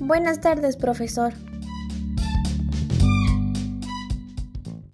Buenas tardes, profesor.